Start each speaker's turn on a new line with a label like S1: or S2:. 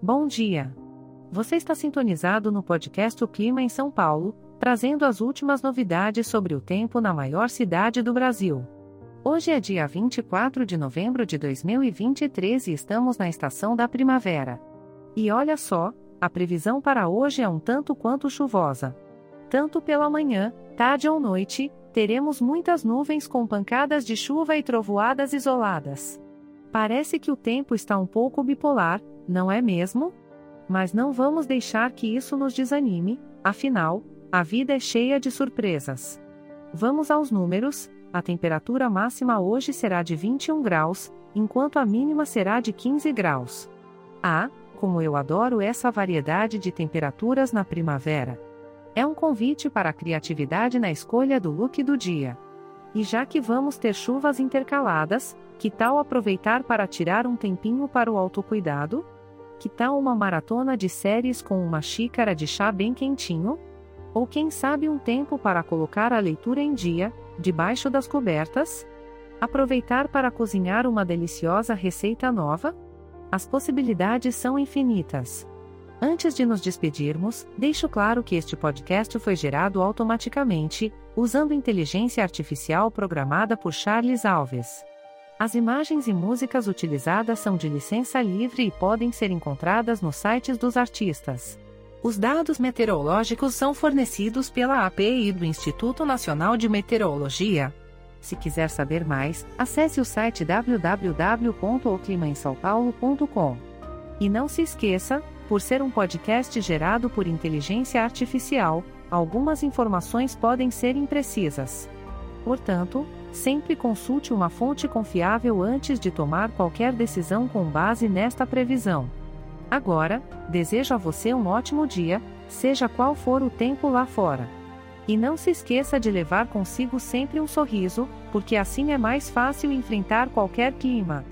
S1: Bom dia. Você está sintonizado no podcast O Clima em São Paulo, trazendo as últimas novidades sobre o tempo na maior cidade do Brasil. Hoje é dia 24 de novembro de 2023 e estamos na estação da primavera. E olha só, a previsão para hoje é um tanto quanto chuvosa. Tanto pela manhã, tarde ou noite, teremos muitas nuvens com pancadas de chuva e trovoadas isoladas. Parece que o tempo está um pouco bipolar, não é mesmo? Mas não vamos deixar que isso nos desanime, afinal, a vida é cheia de surpresas. Vamos aos números: a temperatura máxima hoje será de 21 graus, enquanto a mínima será de 15 graus. Ah, como eu adoro essa variedade de temperaturas na primavera! É um convite para a criatividade na escolha do look do dia. E já que vamos ter chuvas intercaladas, que tal aproveitar para tirar um tempinho para o autocuidado? Que tal uma maratona de séries com uma xícara de chá bem quentinho? Ou quem sabe um tempo para colocar a leitura em dia, debaixo das cobertas? Aproveitar para cozinhar uma deliciosa receita nova? As possibilidades são infinitas. Antes de nos despedirmos, deixo claro que este podcast foi gerado automaticamente, usando inteligência artificial programada por Charles Alves. As imagens e músicas utilizadas são de licença livre e podem ser encontradas nos sites dos artistas. Os dados meteorológicos são fornecidos pela API do Instituto Nacional de Meteorologia. Se quiser saber mais, acesse o site www.oclimaemsaopaulo.com. E não se esqueça, por ser um podcast gerado por inteligência artificial, algumas informações podem ser imprecisas. Portanto, Sempre consulte uma fonte confiável antes de tomar qualquer decisão com base nesta previsão. Agora, desejo a você um ótimo dia, seja qual for o tempo lá fora. E não se esqueça de levar consigo sempre um sorriso, porque assim é mais fácil enfrentar qualquer clima.